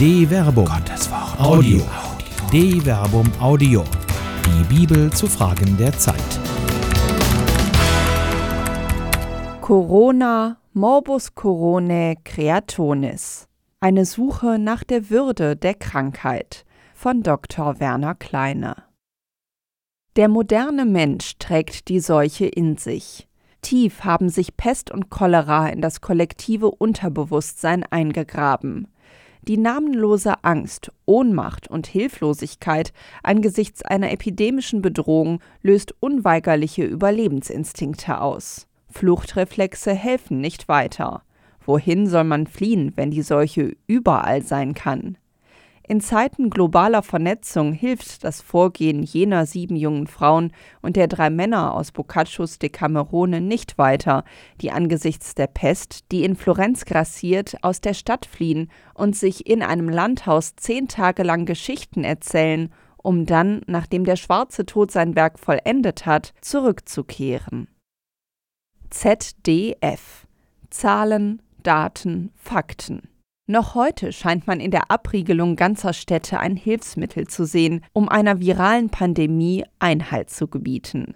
De Verbum. Gottes Wort. Audio. De Verbum Audio. Die Bibel zu Fragen der Zeit. Corona Morbus Coronae Creatonis. Eine Suche nach der Würde der Krankheit von Dr. Werner Kleine. Der moderne Mensch trägt die Seuche in sich. Tief haben sich Pest und Cholera in das kollektive Unterbewusstsein eingegraben. Die namenlose Angst, Ohnmacht und Hilflosigkeit angesichts einer epidemischen Bedrohung löst unweigerliche Überlebensinstinkte aus. Fluchtreflexe helfen nicht weiter. Wohin soll man fliehen, wenn die Seuche überall sein kann? In Zeiten globaler Vernetzung hilft das Vorgehen jener sieben jungen Frauen und der drei Männer aus Boccaccios Decamerone nicht weiter, die angesichts der Pest, die in Florenz grassiert, aus der Stadt fliehen und sich in einem Landhaus zehn Tage lang Geschichten erzählen, um dann, nachdem der schwarze Tod sein Werk vollendet hat, zurückzukehren. ZDF Zahlen, Daten, Fakten noch heute scheint man in der Abriegelung ganzer Städte ein Hilfsmittel zu sehen, um einer viralen Pandemie Einhalt zu gebieten.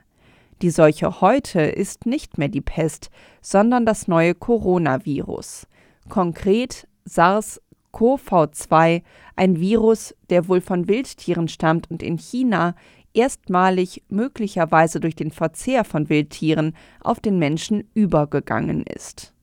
Die Seuche heute ist nicht mehr die Pest, sondern das neue Coronavirus. Konkret SARS-CoV-2, ein Virus, der wohl von Wildtieren stammt und in China erstmalig möglicherweise durch den Verzehr von Wildtieren auf den Menschen übergegangen ist.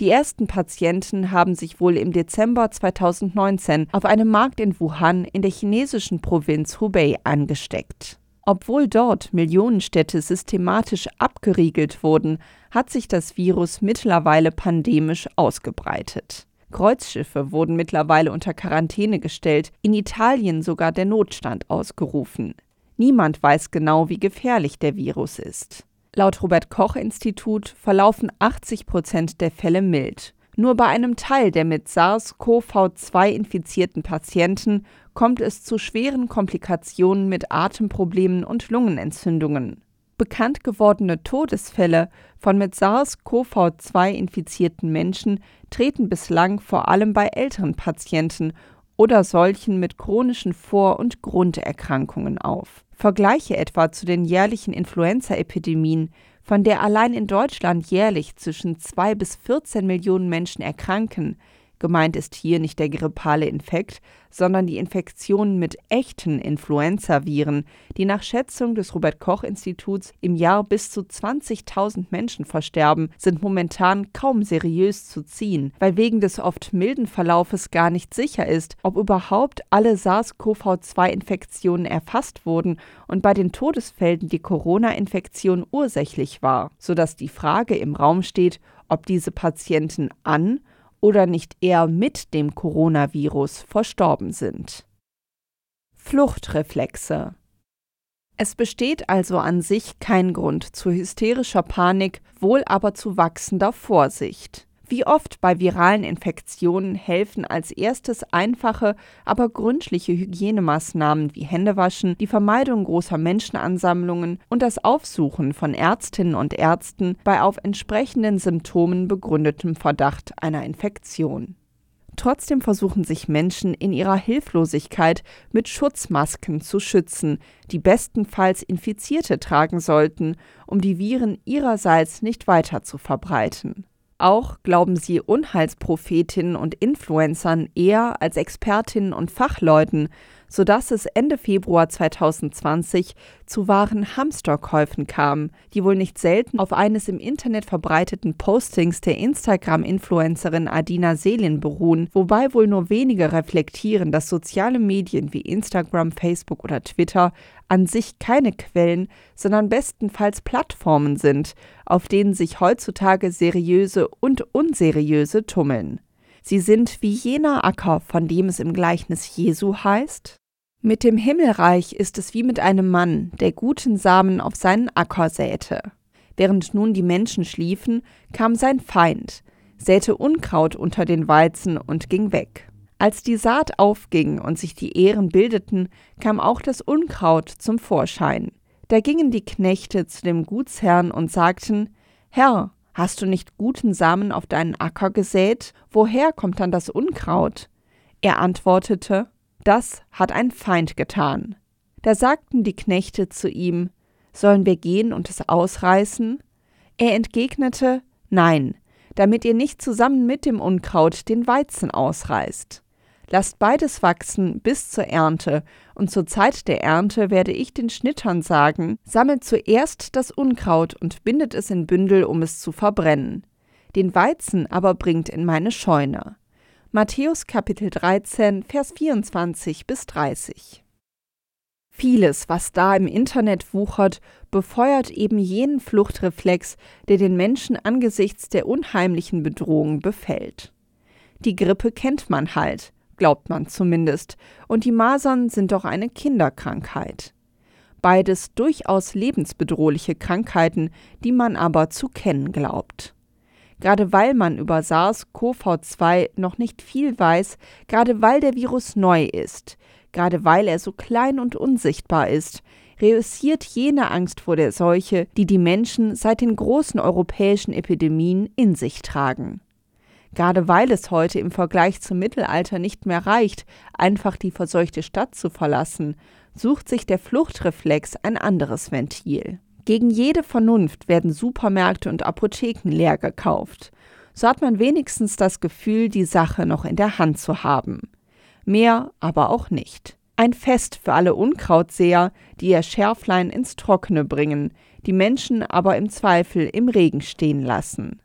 Die ersten Patienten haben sich wohl im Dezember 2019 auf einem Markt in Wuhan in der chinesischen Provinz Hubei angesteckt. Obwohl dort Millionenstädte systematisch abgeriegelt wurden, hat sich das Virus mittlerweile pandemisch ausgebreitet. Kreuzschiffe wurden mittlerweile unter Quarantäne gestellt, in Italien sogar der Notstand ausgerufen. Niemand weiß genau, wie gefährlich der Virus ist. Laut Robert Koch Institut verlaufen 80 Prozent der Fälle mild. Nur bei einem Teil der mit SARS-CoV-2 infizierten Patienten kommt es zu schweren Komplikationen mit Atemproblemen und Lungenentzündungen. Bekannt gewordene Todesfälle von mit SARS-CoV-2 infizierten Menschen treten bislang vor allem bei älteren Patienten oder solchen mit chronischen Vor- und Grunderkrankungen auf. Vergleiche etwa zu den jährlichen Influenza-Epidemien, von der allein in Deutschland jährlich zwischen 2 bis 14 Millionen Menschen erkranken, Gemeint ist hier nicht der grippale Infekt, sondern die Infektionen mit echten Influenzaviren, die nach Schätzung des Robert Koch Instituts im Jahr bis zu 20.000 Menschen versterben, sind momentan kaum seriös zu ziehen, weil wegen des oft milden Verlaufes gar nicht sicher ist, ob überhaupt alle SARS-CoV-2-Infektionen erfasst wurden und bei den Todesfällen die Corona-Infektion ursächlich war, sodass die Frage im Raum steht, ob diese Patienten an oder nicht eher mit dem Coronavirus verstorben sind. Fluchtreflexe es besteht also an sich kein Grund zu hysterischer Panik, wohl aber zu wachsender Vorsicht. Wie oft bei viralen Infektionen helfen als erstes einfache, aber gründliche Hygienemaßnahmen wie Händewaschen, die Vermeidung großer Menschenansammlungen und das Aufsuchen von Ärztinnen und Ärzten bei auf entsprechenden Symptomen begründetem Verdacht einer Infektion. Trotzdem versuchen sich Menschen in ihrer Hilflosigkeit mit Schutzmasken zu schützen, die bestenfalls Infizierte tragen sollten, um die Viren ihrerseits nicht weiter zu verbreiten. Auch glauben sie Unheilsprophetinnen und Influencern eher als Expertinnen und Fachleuten, sodass es Ende Februar 2020 zu wahren Hamsterkäufen kam, die wohl nicht selten auf eines im Internet verbreiteten Postings der Instagram-Influencerin Adina Selin beruhen, wobei wohl nur wenige reflektieren, dass soziale Medien wie Instagram, Facebook oder Twitter an sich keine Quellen, sondern bestenfalls Plattformen sind, auf denen sich heutzutage seriöse und unseriöse tummeln. Sie sind wie jener Acker, von dem es im Gleichnis Jesu heißt, mit dem Himmelreich ist es wie mit einem Mann, der guten Samen auf seinen Acker säte. Während nun die Menschen schliefen, kam sein Feind, säte Unkraut unter den Weizen und ging weg. Als die Saat aufging und sich die Ähren bildeten, kam auch das Unkraut zum Vorschein. Da gingen die Knechte zu dem Gutsherrn und sagten Herr, hast du nicht guten Samen auf deinen Acker gesät? Woher kommt dann das Unkraut? Er antwortete, Das hat ein Feind getan. Da sagten die Knechte zu ihm, Sollen wir gehen und es ausreißen? Er entgegnete, Nein, damit ihr nicht zusammen mit dem Unkraut den Weizen ausreißt. Lasst beides wachsen bis zur Ernte, und zur Zeit der Ernte werde ich den Schnittern sagen, sammelt zuerst das Unkraut und bindet es in Bündel, um es zu verbrennen. Den Weizen aber bringt in meine Scheune. Matthäus Kapitel 13, Vers 24 bis 30. Vieles, was da im Internet wuchert, befeuert eben jenen Fluchtreflex, der den Menschen angesichts der unheimlichen Bedrohung befällt. Die Grippe kennt man halt, glaubt man zumindest, und die Masern sind doch eine Kinderkrankheit. Beides durchaus lebensbedrohliche Krankheiten, die man aber zu kennen glaubt. Gerade weil man über SARS-CoV-2 noch nicht viel weiß, gerade weil der Virus neu ist, gerade weil er so klein und unsichtbar ist, reüssiert jene Angst vor der Seuche, die die Menschen seit den großen europäischen Epidemien in sich tragen. Gerade weil es heute im Vergleich zum Mittelalter nicht mehr reicht, einfach die verseuchte Stadt zu verlassen, sucht sich der Fluchtreflex ein anderes Ventil. Gegen jede Vernunft werden Supermärkte und Apotheken leer gekauft. So hat man wenigstens das Gefühl, die Sache noch in der Hand zu haben. Mehr aber auch nicht. Ein Fest für alle Unkrautseher, die ihr Schärflein ins Trockene bringen, die Menschen aber im Zweifel im Regen stehen lassen.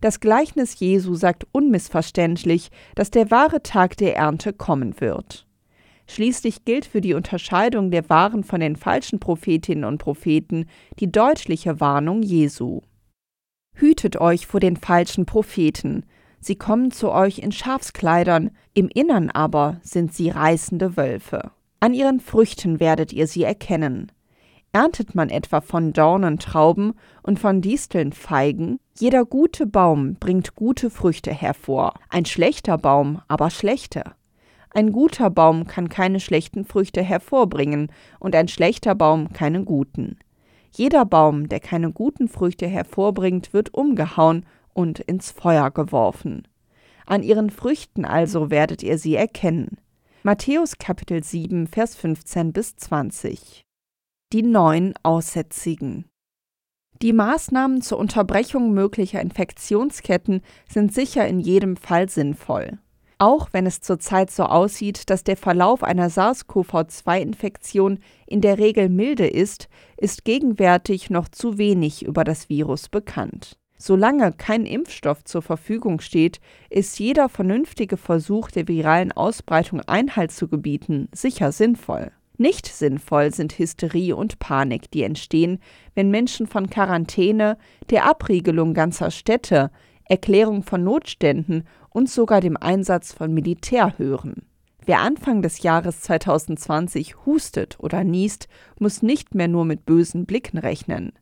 Das Gleichnis Jesu sagt unmissverständlich, dass der wahre Tag der Ernte kommen wird. Schließlich gilt für die Unterscheidung der wahren von den falschen Prophetinnen und Propheten die deutliche Warnung Jesu. Hütet euch vor den falschen Propheten, sie kommen zu euch in Schafskleidern, im Innern aber sind sie reißende Wölfe. An ihren Früchten werdet ihr sie erkennen. Erntet man etwa von Dornen Trauben und von Disteln Feigen, jeder gute Baum bringt gute Früchte hervor, ein schlechter Baum aber schlechte. Ein guter Baum kann keine schlechten Früchte hervorbringen und ein schlechter Baum keine guten. Jeder Baum, der keine guten Früchte hervorbringt, wird umgehauen und ins Feuer geworfen. An ihren Früchten also werdet ihr sie erkennen. Matthäus Kapitel 7, Vers 15 bis 20. Die neun Aussätzigen. Die Maßnahmen zur Unterbrechung möglicher Infektionsketten sind sicher in jedem Fall sinnvoll. Auch wenn es zurzeit so aussieht, dass der Verlauf einer SARS-CoV-2-Infektion in der Regel milde ist, ist gegenwärtig noch zu wenig über das Virus bekannt. Solange kein Impfstoff zur Verfügung steht, ist jeder vernünftige Versuch der viralen Ausbreitung Einhalt zu gebieten sicher sinnvoll. Nicht sinnvoll sind Hysterie und Panik, die entstehen, wenn Menschen von Quarantäne, der Abriegelung ganzer Städte, Erklärung von Notständen und sogar dem Einsatz von Militär hören. Wer Anfang des Jahres 2020 hustet oder niest, muss nicht mehr nur mit bösen Blicken rechnen.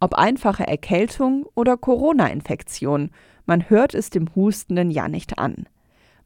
Ob einfache Erkältung oder Corona-Infektion, man hört es dem Hustenden ja nicht an.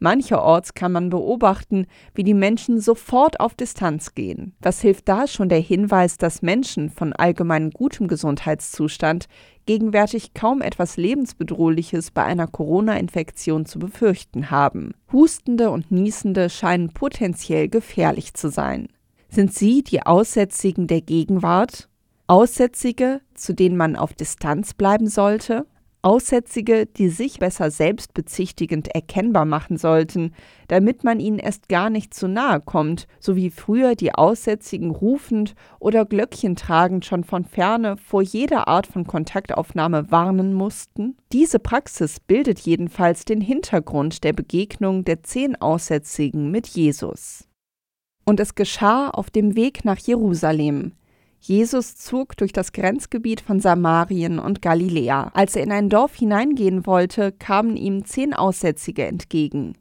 Mancherorts kann man beobachten, wie die Menschen sofort auf Distanz gehen. Was hilft da schon der Hinweis, dass Menschen von allgemein gutem Gesundheitszustand gegenwärtig kaum etwas Lebensbedrohliches bei einer Corona-Infektion zu befürchten haben. Hustende und Niesende scheinen potenziell gefährlich zu sein. Sind sie die Aussätzigen der Gegenwart? Aussätzige, zu denen man auf Distanz bleiben sollte? Aussätzige, die sich besser selbstbezichtigend erkennbar machen sollten, damit man ihnen erst gar nicht zu nahe kommt, so wie früher die Aussätzigen rufend oder Glöckchen tragend schon von ferne vor jeder Art von Kontaktaufnahme warnen mussten? Diese Praxis bildet jedenfalls den Hintergrund der Begegnung der zehn Aussätzigen mit Jesus. Und es geschah auf dem Weg nach Jerusalem, Jesus zog durch das Grenzgebiet von Samarien und Galiläa. Als er in ein Dorf hineingehen wollte, kamen ihm zehn Aussätzige entgegen.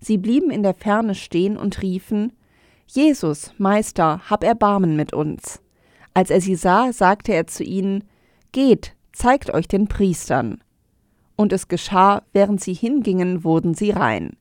Sie blieben in der Ferne stehen und riefen Jesus, Meister, hab Erbarmen mit uns. Als er sie sah, sagte er zu ihnen Geht, zeigt euch den Priestern. Und es geschah, während sie hingingen, wurden sie rein.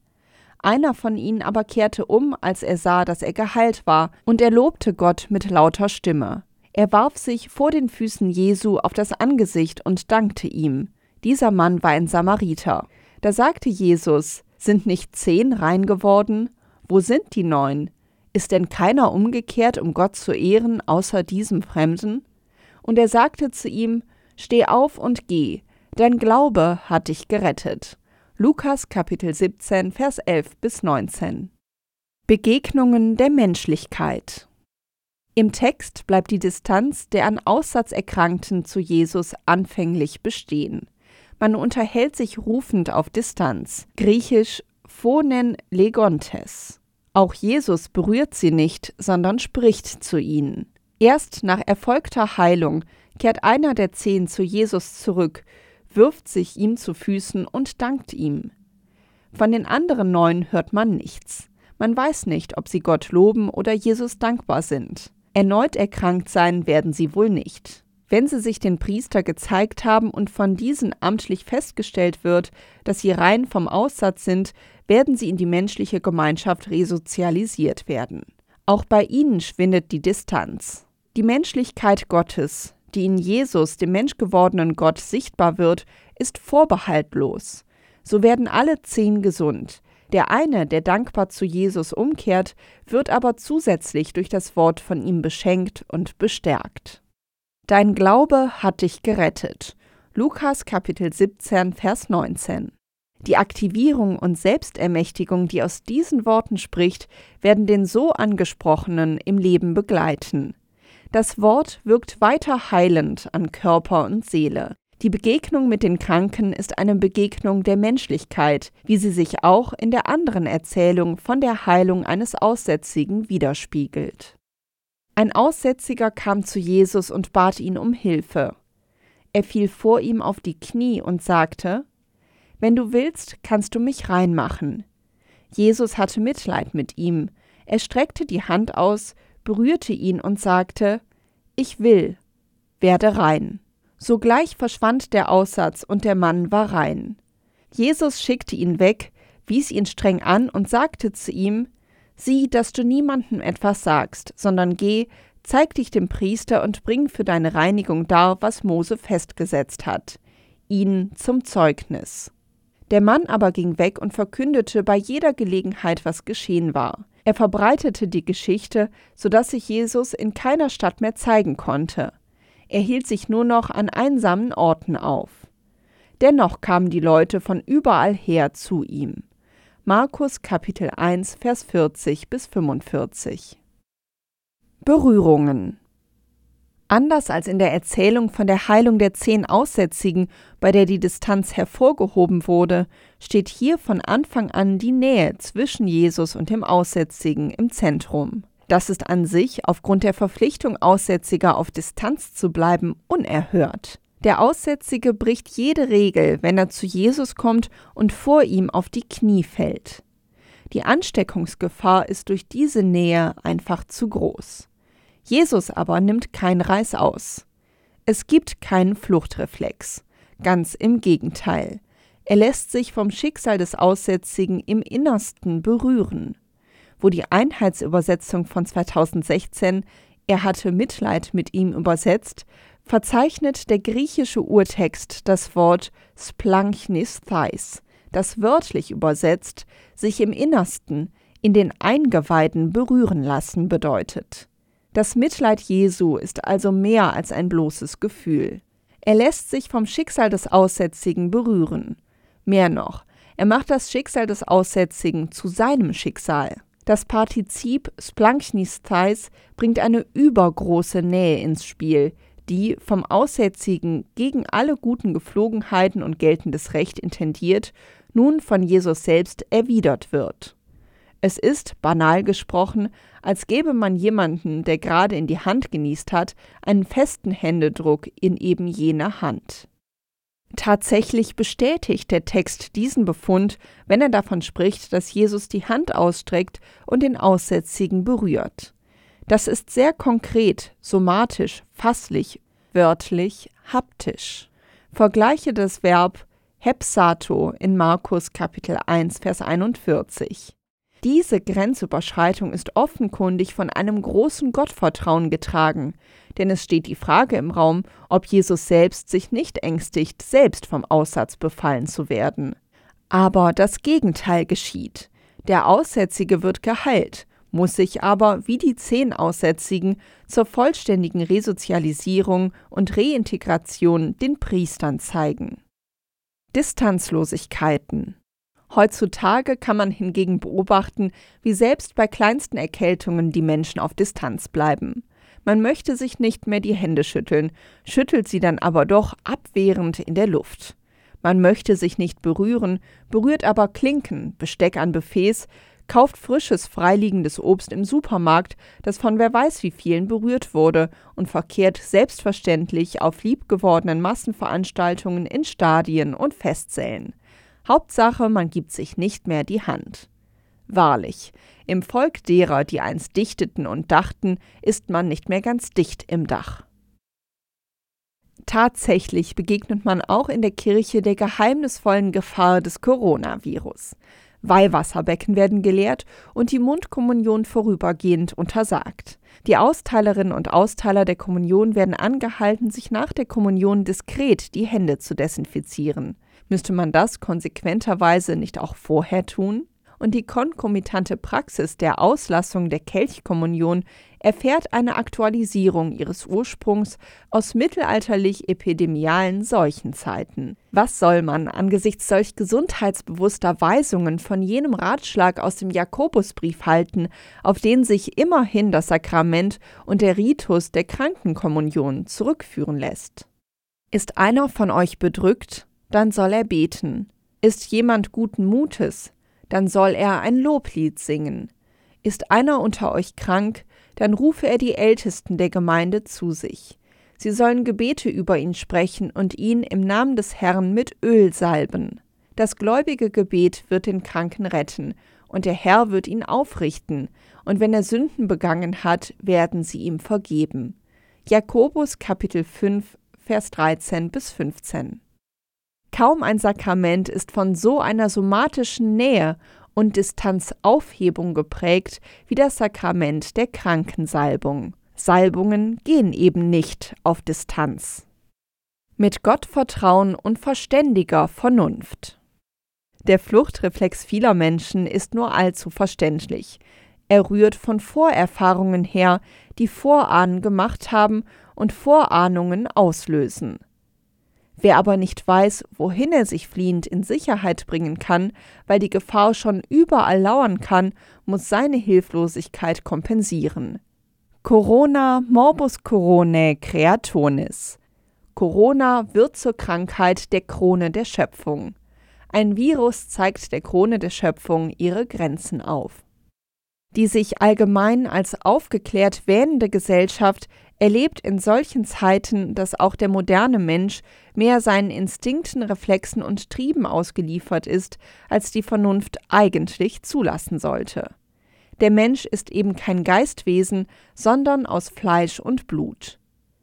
Einer von ihnen aber kehrte um, als er sah, dass er geheilt war, und er lobte Gott mit lauter Stimme. Er warf sich vor den Füßen Jesu auf das Angesicht und dankte ihm. Dieser Mann war ein Samariter. Da sagte Jesus, Sind nicht zehn rein geworden? Wo sind die neun? Ist denn keiner umgekehrt, um Gott zu ehren, außer diesem Fremden? Und er sagte zu ihm, Steh auf und geh, dein Glaube hat dich gerettet. Lukas Kapitel 17, Vers 11 bis 19. Begegnungen der Menschlichkeit. Im Text bleibt die Distanz der an Aussatz Erkrankten zu Jesus anfänglich bestehen. Man unterhält sich rufend auf Distanz, griechisch phonen legontes. Auch Jesus berührt sie nicht, sondern spricht zu ihnen. Erst nach erfolgter Heilung kehrt einer der zehn zu Jesus zurück, wirft sich ihm zu Füßen und dankt ihm. Von den anderen neun hört man nichts. Man weiß nicht, ob sie Gott loben oder Jesus dankbar sind. Erneut erkrankt sein werden sie wohl nicht. Wenn sie sich den Priester gezeigt haben und von diesen amtlich festgestellt wird, dass sie rein vom Aussatz sind, werden sie in die menschliche Gemeinschaft resozialisiert werden. Auch bei ihnen schwindet die Distanz. Die Menschlichkeit Gottes, die in Jesus, dem menschgewordenen Gott, sichtbar wird, ist vorbehaltlos. So werden alle zehn gesund. Der eine, der dankbar zu Jesus umkehrt, wird aber zusätzlich durch das Wort von ihm beschenkt und bestärkt. Dein Glaube hat dich gerettet. Lukas Kapitel 17, Vers 19. Die Aktivierung und Selbstermächtigung, die aus diesen Worten spricht, werden den so angesprochenen im Leben begleiten. Das Wort wirkt weiter heilend an Körper und Seele. Die Begegnung mit den Kranken ist eine Begegnung der Menschlichkeit, wie sie sich auch in der anderen Erzählung von der Heilung eines Aussätzigen widerspiegelt. Ein Aussätziger kam zu Jesus und bat ihn um Hilfe. Er fiel vor ihm auf die Knie und sagte, Wenn du willst, kannst du mich reinmachen. Jesus hatte Mitleid mit ihm. Er streckte die Hand aus, berührte ihn und sagte, Ich will, werde rein. Sogleich verschwand der Aussatz und der Mann war rein. Jesus schickte ihn weg, wies ihn streng an und sagte zu ihm, Sieh, dass du niemandem etwas sagst, sondern geh, zeig dich dem Priester und bring für deine Reinigung dar, was Mose festgesetzt hat, ihn zum Zeugnis. Der Mann aber ging weg und verkündete bei jeder Gelegenheit, was geschehen war. Er verbreitete die Geschichte, so dass sich Jesus in keiner Stadt mehr zeigen konnte. Er hielt sich nur noch an einsamen Orten auf. Dennoch kamen die Leute von überall her zu ihm. Markus Kapitel 1 Vers 40 bis 45 Berührungen Anders als in der Erzählung von der Heilung der zehn Aussätzigen, bei der die Distanz hervorgehoben wurde, steht hier von Anfang an die Nähe zwischen Jesus und dem Aussätzigen im Zentrum. Das ist an sich, aufgrund der Verpflichtung Aussätziger auf Distanz zu bleiben, unerhört. Der Aussätzige bricht jede Regel, wenn er zu Jesus kommt und vor ihm auf die Knie fällt. Die Ansteckungsgefahr ist durch diese Nähe einfach zu groß. Jesus aber nimmt kein Reiß aus. Es gibt keinen Fluchtreflex. Ganz im Gegenteil. Er lässt sich vom Schicksal des Aussätzigen im Innersten berühren. Wo die Einheitsübersetzung von 2016 Er hatte Mitleid mit ihm übersetzt, verzeichnet der griechische Urtext das Wort splanchnisthais, das wörtlich übersetzt sich im Innersten, in den Eingeweiden berühren lassen bedeutet. Das Mitleid Jesu ist also mehr als ein bloßes Gefühl. Er lässt sich vom Schicksal des Aussätzigen berühren. Mehr noch, er macht das Schicksal des Aussätzigen zu seinem Schicksal. Das Partizip splanchnisthais bringt eine übergroße Nähe ins Spiel, die vom Aussätzigen gegen alle guten Gepflogenheiten und geltendes Recht intendiert, nun von Jesus selbst erwidert wird. Es ist, banal gesprochen, als gäbe man jemanden, der gerade in die Hand genießt hat, einen festen Händedruck in eben jener Hand. Tatsächlich bestätigt der Text diesen Befund, wenn er davon spricht, dass Jesus die Hand ausstreckt und den Aussätzigen berührt. Das ist sehr konkret, somatisch, fasslich, wörtlich, haptisch. Vergleiche das Verb hepsato in Markus Kapitel 1 Vers 41. Diese Grenzüberschreitung ist offenkundig von einem großen Gottvertrauen getragen, denn es steht die Frage im Raum, ob Jesus selbst sich nicht ängstigt, selbst vom Aussatz befallen zu werden. Aber das Gegenteil geschieht. Der Aussätzige wird geheilt, muss sich aber, wie die zehn Aussätzigen, zur vollständigen Resozialisierung und Reintegration den Priestern zeigen. Distanzlosigkeiten Heutzutage kann man hingegen beobachten, wie selbst bei kleinsten Erkältungen die Menschen auf Distanz bleiben. Man möchte sich nicht mehr die Hände schütteln, schüttelt sie dann aber doch abwehrend in der Luft. Man möchte sich nicht berühren, berührt aber Klinken, Besteck an Buffets, kauft frisches, freiliegendes Obst im Supermarkt, das von wer weiß wie vielen berührt wurde, und verkehrt selbstverständlich auf liebgewordenen Massenveranstaltungen in Stadien und Festsälen. Hauptsache, man gibt sich nicht mehr die Hand. Wahrlich, im Volk derer, die einst dichteten und dachten, ist man nicht mehr ganz dicht im Dach. Tatsächlich begegnet man auch in der Kirche der geheimnisvollen Gefahr des Coronavirus. Weihwasserbecken werden geleert und die Mundkommunion vorübergehend untersagt. Die Austeilerinnen und Austeiler der Kommunion werden angehalten, sich nach der Kommunion diskret die Hände zu desinfizieren. Müsste man das konsequenterweise nicht auch vorher tun? Und die konkomitante Praxis der Auslassung der Kelchkommunion erfährt eine Aktualisierung ihres Ursprungs aus mittelalterlich-epidemialen Seuchenzeiten. Was soll man angesichts solch gesundheitsbewusster Weisungen von jenem Ratschlag aus dem Jakobusbrief halten, auf den sich immerhin das Sakrament und der Ritus der Krankenkommunion zurückführen lässt? Ist einer von euch bedrückt, dann soll er beten. Ist jemand guten Mutes, dann soll er ein Loblied singen. Ist einer unter euch krank, dann rufe er die Ältesten der Gemeinde zu sich. Sie sollen Gebete über ihn sprechen und ihn im Namen des Herrn mit Öl salben. Das gläubige Gebet wird den Kranken retten, und der Herr wird ihn aufrichten, und wenn er Sünden begangen hat, werden sie ihm vergeben. Jakobus Kapitel 5, Vers 13 bis 15. Kaum ein Sakrament ist von so einer somatischen Nähe und Distanzaufhebung geprägt wie das Sakrament der Krankensalbung. Salbungen gehen eben nicht auf Distanz. Mit Gottvertrauen und verständiger Vernunft. Der Fluchtreflex vieler Menschen ist nur allzu verständlich. Er rührt von Vorerfahrungen her, die Vorahnen gemacht haben und Vorahnungen auslösen. Wer aber nicht weiß, wohin er sich fliehend in Sicherheit bringen kann, weil die Gefahr schon überall lauern kann, muss seine Hilflosigkeit kompensieren. Corona morbus coronae creatonis. Corona wird zur Krankheit der Krone der Schöpfung. Ein Virus zeigt der Krone der Schöpfung ihre Grenzen auf. Die sich allgemein als aufgeklärt wähnende Gesellschaft erlebt in solchen Zeiten, dass auch der moderne Mensch mehr seinen Instinkten, Reflexen und Trieben ausgeliefert ist, als die Vernunft eigentlich zulassen sollte. Der Mensch ist eben kein Geistwesen, sondern aus Fleisch und Blut.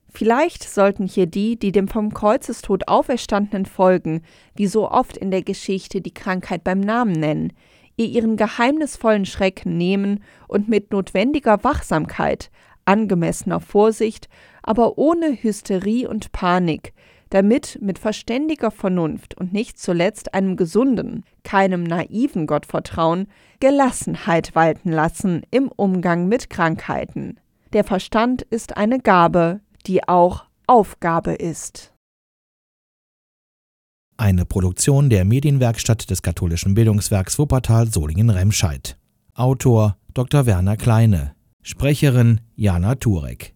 Vielleicht sollten hier die, die dem vom Kreuzestod Auferstandenen folgen, wie so oft in der Geschichte die Krankheit beim Namen nennen, ihr ihren geheimnisvollen Schrecken nehmen und mit notwendiger Wachsamkeit, angemessener Vorsicht, aber ohne Hysterie und Panik, damit mit verständiger Vernunft und nicht zuletzt einem gesunden, keinem naiven Gottvertrauen Gelassenheit walten lassen im Umgang mit Krankheiten. Der Verstand ist eine Gabe, die auch Aufgabe ist. Eine Produktion der Medienwerkstatt des katholischen Bildungswerks Wuppertal Solingen-Remscheid. Autor Dr. Werner Kleine Sprecherin Jana Turek